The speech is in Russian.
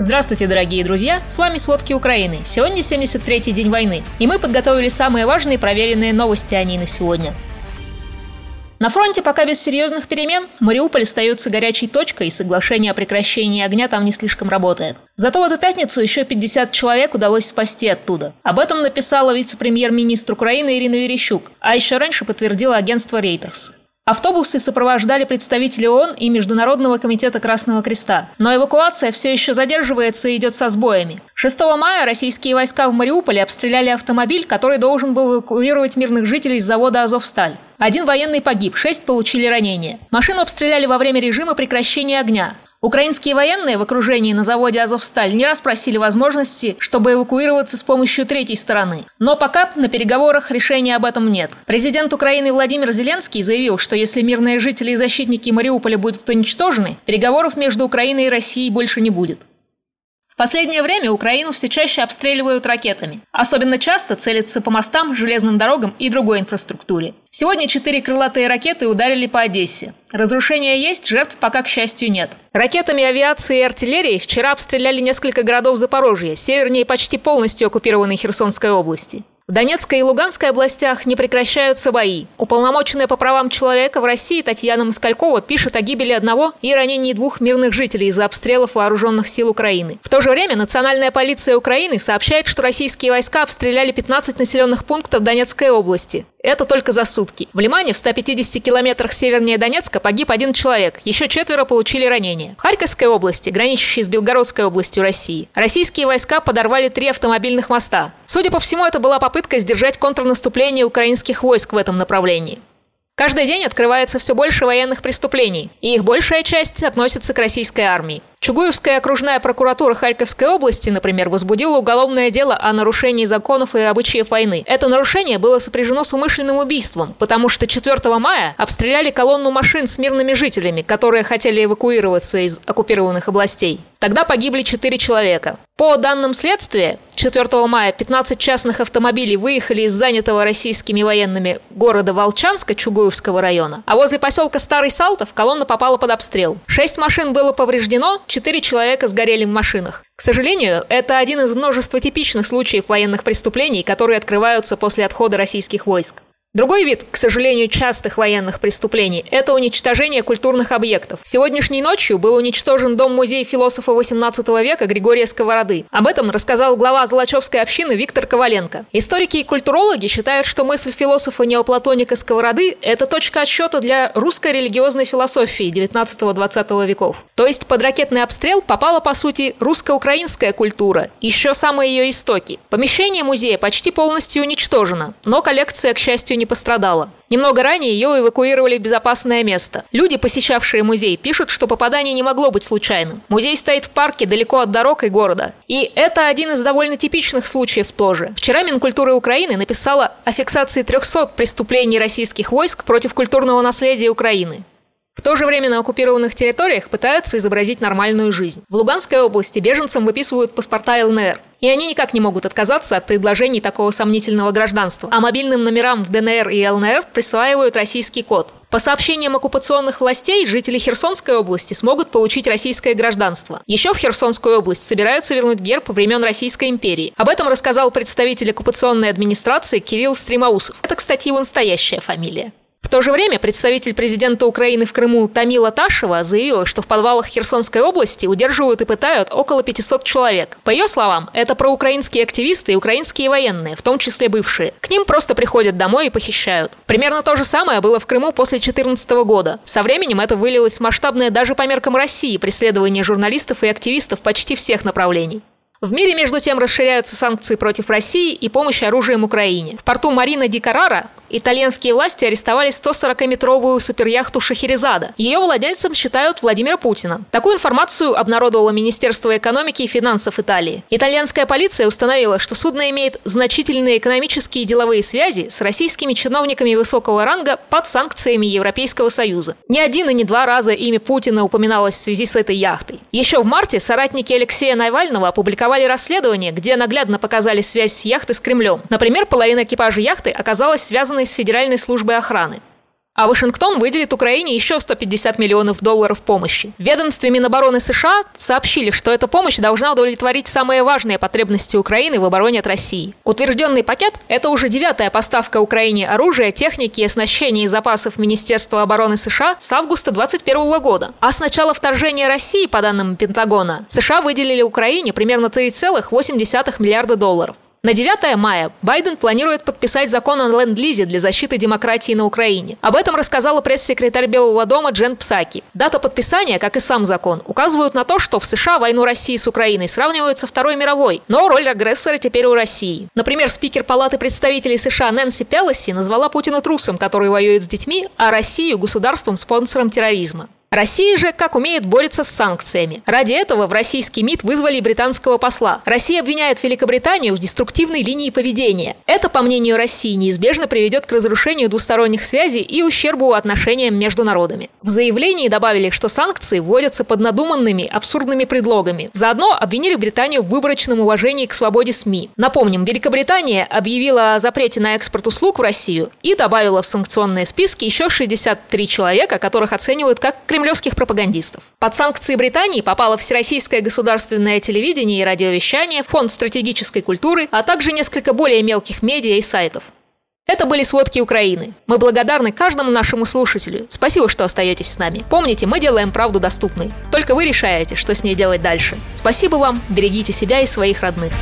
Здравствуйте, дорогие друзья! С вами «Сводки Украины». Сегодня 73-й день войны, и мы подготовили самые важные проверенные новости о ней на сегодня. На фронте пока без серьезных перемен. Мариуполь остается горячей точкой, и соглашение о прекращении огня там не слишком работает. Зато в эту пятницу еще 50 человек удалось спасти оттуда. Об этом написала вице-премьер-министр Украины Ирина Верещук, а еще раньше подтвердило агентство Reuters. Автобусы сопровождали представители ООН и Международного комитета Красного Креста. Но эвакуация все еще задерживается и идет со сбоями. 6 мая российские войска в Мариуполе обстреляли автомобиль, который должен был эвакуировать мирных жителей с завода «Азовсталь». Один военный погиб, шесть получили ранения. Машину обстреляли во время режима прекращения огня. Украинские военные в окружении на заводе «Азовсталь» не раз просили возможности, чтобы эвакуироваться с помощью третьей стороны. Но пока на переговорах решения об этом нет. Президент Украины Владимир Зеленский заявил, что если мирные жители и защитники Мариуполя будут уничтожены, переговоров между Украиной и Россией больше не будет последнее время Украину все чаще обстреливают ракетами. Особенно часто целятся по мостам, железным дорогам и другой инфраструктуре. Сегодня четыре крылатые ракеты ударили по Одессе. Разрушения есть, жертв пока, к счастью, нет. Ракетами авиации и артиллерии вчера обстреляли несколько городов Запорожья, севернее почти полностью оккупированной Херсонской области. В Донецкой и Луганской областях не прекращаются бои. Уполномоченная по правам человека в России Татьяна Москалькова пишет о гибели одного и ранении двух мирных жителей из-за обстрелов вооруженных сил Украины. В то же время Национальная полиция Украины сообщает, что российские войска обстреляли 15 населенных пунктов Донецкой области. Это только за сутки. В Лимане, в 150 километрах севернее Донецка, погиб один человек. Еще четверо получили ранения. В Харьковской области, граничащей с Белгородской областью России, российские войска подорвали три автомобильных моста. Судя по всему, это была попытка сдержать контрнаступление украинских войск в этом направлении. Каждый день открывается все больше военных преступлений, и их большая часть относится к российской армии. Чугуевская окружная прокуратура Харьковской области, например, возбудила уголовное дело о нарушении законов и обычаев войны. Это нарушение было сопряжено с умышленным убийством, потому что 4 мая обстреляли колонну машин с мирными жителями, которые хотели эвакуироваться из оккупированных областей. Тогда погибли 4 человека. По данным следствия, 4 мая 15 частных автомобилей выехали из занятого российскими военными города Волчанска Чугуевского района, а возле поселка Старый Салтов колонна попала под обстрел. Шесть машин было повреждено, четыре человека сгорели в машинах. К сожалению, это один из множества типичных случаев военных преступлений, которые открываются после отхода российских войск. Другой вид, к сожалению, частых военных преступлений – это уничтожение культурных объектов. Сегодняшней ночью был уничтожен дом-музей философа XVIII века Григория Сковороды. Об этом рассказал глава Золочевской общины Виктор Коваленко. Историки и культурологи считают, что мысль философа неоплатоника Сковороды – это точка отсчета для русской религиозной философии XIX-XX веков. То есть под ракетный обстрел попала, по сути, русско-украинская культура, еще самые ее истоки. Помещение музея почти полностью уничтожено, но коллекция, к счастью, не пострадала. Немного ранее ее эвакуировали в безопасное место. Люди, посещавшие музей, пишут, что попадание не могло быть случайным. Музей стоит в парке далеко от дорог и города. И это один из довольно типичных случаев тоже. Вчера Минкультура Украины написала о фиксации 300 преступлений российских войск против культурного наследия Украины. В то же время на оккупированных территориях пытаются изобразить нормальную жизнь. В Луганской области беженцам выписывают паспорта ЛНР. И они никак не могут отказаться от предложений такого сомнительного гражданства. А мобильным номерам в ДНР и ЛНР присваивают российский код. По сообщениям оккупационных властей, жители Херсонской области смогут получить российское гражданство. Еще в Херсонскую область собираются вернуть герб времен Российской империи. Об этом рассказал представитель оккупационной администрации Кирилл Стримаусов. Это, кстати, его настоящая фамилия. В то же время представитель президента Украины в Крыму Тамила Ташева заявила, что в подвалах Херсонской области удерживают и пытают около 500 человек. По ее словам, это проукраинские активисты и украинские военные, в том числе бывшие. К ним просто приходят домой и похищают. Примерно то же самое было в Крыму после 2014 года. Со временем это вылилось в масштабное даже по меркам России преследование журналистов и активистов почти всех направлений. В мире, между тем, расширяются санкции против России и помощь оружием Украине. В порту Марина Ди Карара итальянские власти арестовали 140-метровую суперяхту Шахерезада. Ее владельцем считают Владимира Путина. Такую информацию обнародовало Министерство экономики и финансов Италии. Итальянская полиция установила, что судно имеет значительные экономические и деловые связи с российскими чиновниками высокого ранга под санкциями Европейского Союза. Ни один и не два раза имя Путина упоминалось в связи с этой яхтой. Еще в марте соратники Алексея Навального опубликовали расследование, где наглядно показали связь с яхты с Кремлем. Например, половина экипажа яхты оказалась связанной с Федеральной службой охраны. А Вашингтон выделит Украине еще 150 миллионов долларов помощи. В ведомстве Минобороны США сообщили, что эта помощь должна удовлетворить самые важные потребности Украины в обороне от России. Утвержденный пакет – это уже девятая поставка Украине оружия, техники, оснащения и запасов Министерства обороны США с августа 2021 года. А с начала вторжения России, по данным Пентагона, США выделили Украине примерно 3,8 миллиарда долларов. На 9 мая Байден планирует подписать закон о ленд-лизе для защиты демократии на Украине. Об этом рассказала пресс-секретарь Белого дома Джен Псаки. Дата подписания, как и сам закон, указывают на то, что в США войну России с Украиной сравнивают со Второй мировой, но роль агрессора теперь у России. Например, спикер Палаты представителей США Нэнси Пелоси назвала Путина трусом, который воюет с детьми, а Россию – государством-спонсором терроризма. Россия же, как умеет, борется с санкциями. Ради этого в российский МИД вызвали британского посла. Россия обвиняет Великобританию в деструктивной линии поведения. Это, по мнению России, неизбежно приведет к разрушению двусторонних связей и ущербу отношениям между народами. В заявлении добавили, что санкции вводятся под надуманными, абсурдными предлогами. Заодно обвинили Британию в выборочном уважении к свободе СМИ. Напомним, Великобритания объявила о запрете на экспорт услуг в Россию и добавила в санкционные списки еще 63 человека, которых оценивают как криминальные кремлевских пропагандистов. Под санкции Британии попало Всероссийское государственное телевидение и радиовещание, Фонд стратегической культуры, а также несколько более мелких медиа и сайтов. Это были сводки Украины. Мы благодарны каждому нашему слушателю. Спасибо, что остаетесь с нами. Помните, мы делаем правду доступной. Только вы решаете, что с ней делать дальше. Спасибо вам, берегите себя и своих родных.